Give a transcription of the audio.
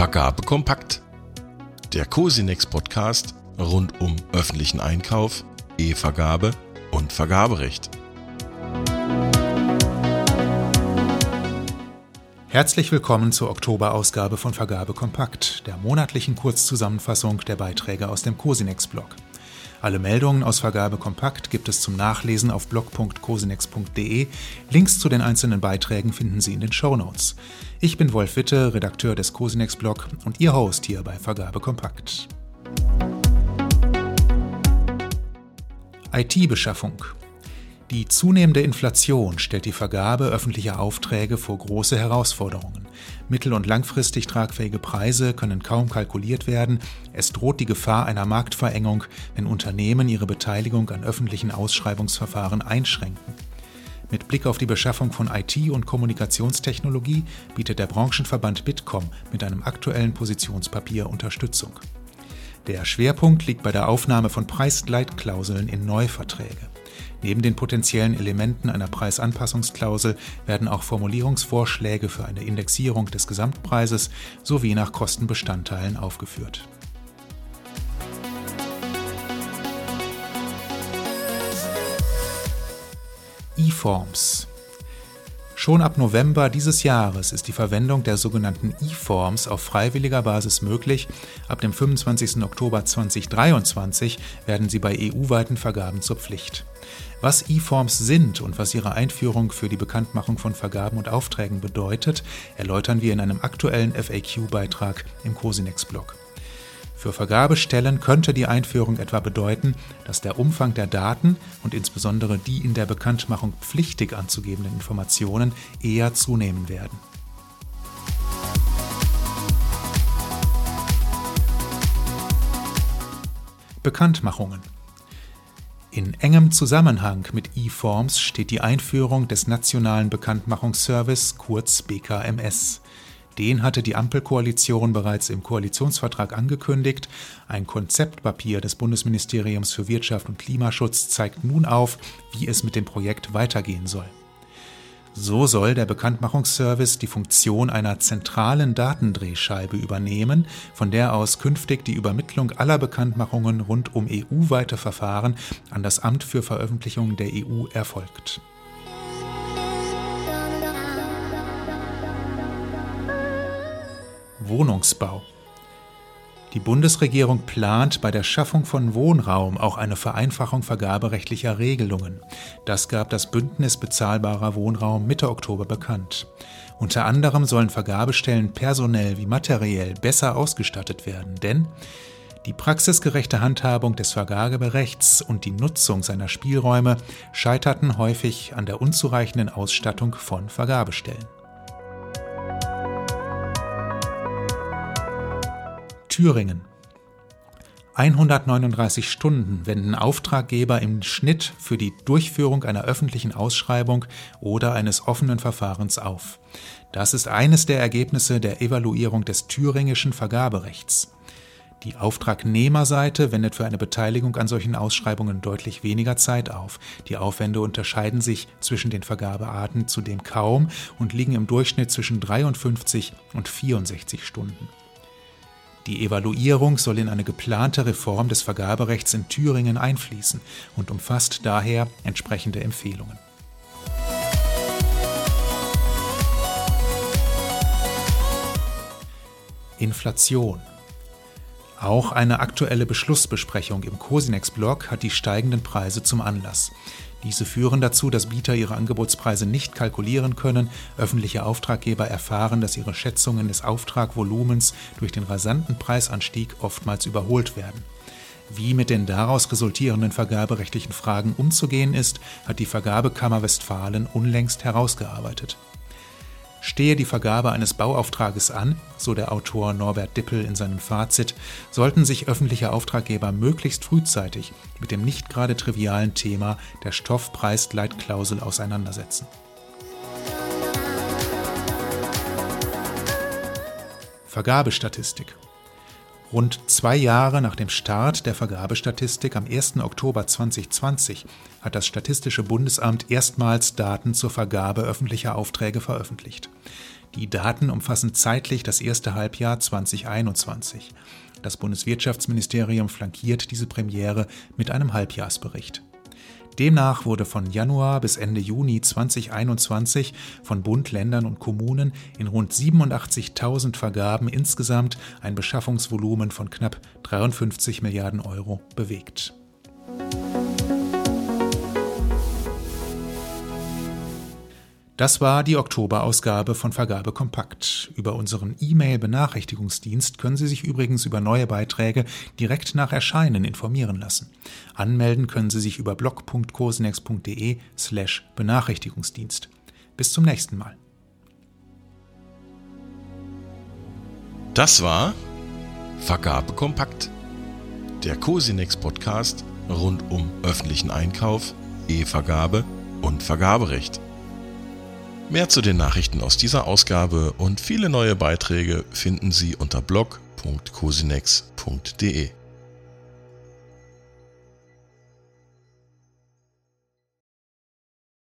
Vergabe kompakt. Der Cosinex Podcast rund um öffentlichen Einkauf, E-Vergabe und Vergaberecht. Herzlich willkommen zur Oktoberausgabe von Vergabe Kompakt, der monatlichen Kurzzusammenfassung der Beiträge aus dem Cosinex-Blog. Alle Meldungen aus Vergabe Kompakt gibt es zum Nachlesen auf blog.cosinex.de. Links zu den einzelnen Beiträgen finden Sie in den Show Notes. Ich bin Wolf Witte, Redakteur des Cosinex-Blog und Ihr Host hier bei Vergabe Kompakt. IT-Beschaffung die zunehmende Inflation stellt die Vergabe öffentlicher Aufträge vor große Herausforderungen. Mittel- und langfristig tragfähige Preise können kaum kalkuliert werden. Es droht die Gefahr einer Marktverengung, wenn Unternehmen ihre Beteiligung an öffentlichen Ausschreibungsverfahren einschränken. Mit Blick auf die Beschaffung von IT- und Kommunikationstechnologie bietet der Branchenverband Bitkom mit einem aktuellen Positionspapier Unterstützung. Der Schwerpunkt liegt bei der Aufnahme von Preisleitklauseln in Neuverträge. Neben den potenziellen Elementen einer Preisanpassungsklausel werden auch Formulierungsvorschläge für eine Indexierung des Gesamtpreises sowie nach Kostenbestandteilen aufgeführt. E-Forms Schon ab November dieses Jahres ist die Verwendung der sogenannten E-Forms auf freiwilliger Basis möglich. Ab dem 25. Oktober 2023 werden sie bei EU-weiten Vergaben zur Pflicht. Was E-Forms sind und was ihre Einführung für die Bekanntmachung von Vergaben und Aufträgen bedeutet, erläutern wir in einem aktuellen FAQ-Beitrag im Cosinex-Blog. Für Vergabestellen könnte die Einführung etwa bedeuten, dass der Umfang der Daten und insbesondere die in der Bekanntmachung pflichtig anzugebenden Informationen eher zunehmen werden. Bekanntmachungen in engem Zusammenhang mit E-Forms steht die Einführung des Nationalen Bekanntmachungsservice kurz BKMS. Den hatte die Ampelkoalition bereits im Koalitionsvertrag angekündigt. Ein Konzeptpapier des Bundesministeriums für Wirtschaft und Klimaschutz zeigt nun auf, wie es mit dem Projekt weitergehen soll. So soll der Bekanntmachungsservice die Funktion einer zentralen Datendrehscheibe übernehmen, von der aus künftig die Übermittlung aller Bekanntmachungen rund um EU-weite Verfahren an das Amt für Veröffentlichung der EU erfolgt. Wohnungsbau. Die Bundesregierung plant bei der Schaffung von Wohnraum auch eine Vereinfachung vergaberechtlicher Regelungen. Das gab das Bündnis bezahlbarer Wohnraum Mitte Oktober bekannt. Unter anderem sollen Vergabestellen personell wie materiell besser ausgestattet werden, denn die praxisgerechte Handhabung des Vergaberechts und die Nutzung seiner Spielräume scheiterten häufig an der unzureichenden Ausstattung von Vergabestellen. Thüringen. 139 Stunden wenden Auftraggeber im Schnitt für die Durchführung einer öffentlichen Ausschreibung oder eines offenen Verfahrens auf. Das ist eines der Ergebnisse der Evaluierung des thüringischen Vergaberechts. Die Auftragnehmerseite wendet für eine Beteiligung an solchen Ausschreibungen deutlich weniger Zeit auf. Die Aufwände unterscheiden sich zwischen den Vergabearten zudem kaum und liegen im Durchschnitt zwischen 53 und 64 Stunden. Die Evaluierung soll in eine geplante Reform des Vergaberechts in Thüringen einfließen und umfasst daher entsprechende Empfehlungen. Inflation. Auch eine aktuelle Beschlussbesprechung im Cosinex-Blog hat die steigenden Preise zum Anlass. Diese führen dazu, dass Bieter ihre Angebotspreise nicht kalkulieren können, öffentliche Auftraggeber erfahren, dass ihre Schätzungen des Auftragvolumens durch den rasanten Preisanstieg oftmals überholt werden. Wie mit den daraus resultierenden vergaberechtlichen Fragen umzugehen ist, hat die Vergabekammer Westfalen unlängst herausgearbeitet. Stehe die Vergabe eines Bauauftrages an, so der Autor Norbert Dippel in seinem Fazit, sollten sich öffentliche Auftraggeber möglichst frühzeitig mit dem nicht gerade trivialen Thema der Stoffpreisleitklausel auseinandersetzen. Vergabestatistik Rund zwei Jahre nach dem Start der Vergabestatistik am 1. Oktober 2020 hat das Statistische Bundesamt erstmals Daten zur Vergabe öffentlicher Aufträge veröffentlicht. Die Daten umfassen zeitlich das erste Halbjahr 2021. Das Bundeswirtschaftsministerium flankiert diese Premiere mit einem Halbjahrsbericht. Demnach wurde von Januar bis Ende Juni 2021 von Bund, Ländern und Kommunen in rund 87.000 Vergaben insgesamt ein Beschaffungsvolumen von knapp 53 Milliarden Euro bewegt. Das war die Oktoberausgabe von Vergabe Kompakt. Über unseren E-Mail-Benachrichtigungsdienst können Sie sich übrigens über neue Beiträge direkt nach Erscheinen informieren lassen. Anmelden können Sie sich über blog.cosinex.de slash Benachrichtigungsdienst. Bis zum nächsten Mal. Das war Vergabe Kompakt. Der Cosinex Podcast rund um öffentlichen Einkauf, E-Vergabe und Vergaberecht. Mehr zu den Nachrichten aus dieser Ausgabe und viele neue Beiträge finden Sie unter blog.cosinex.de.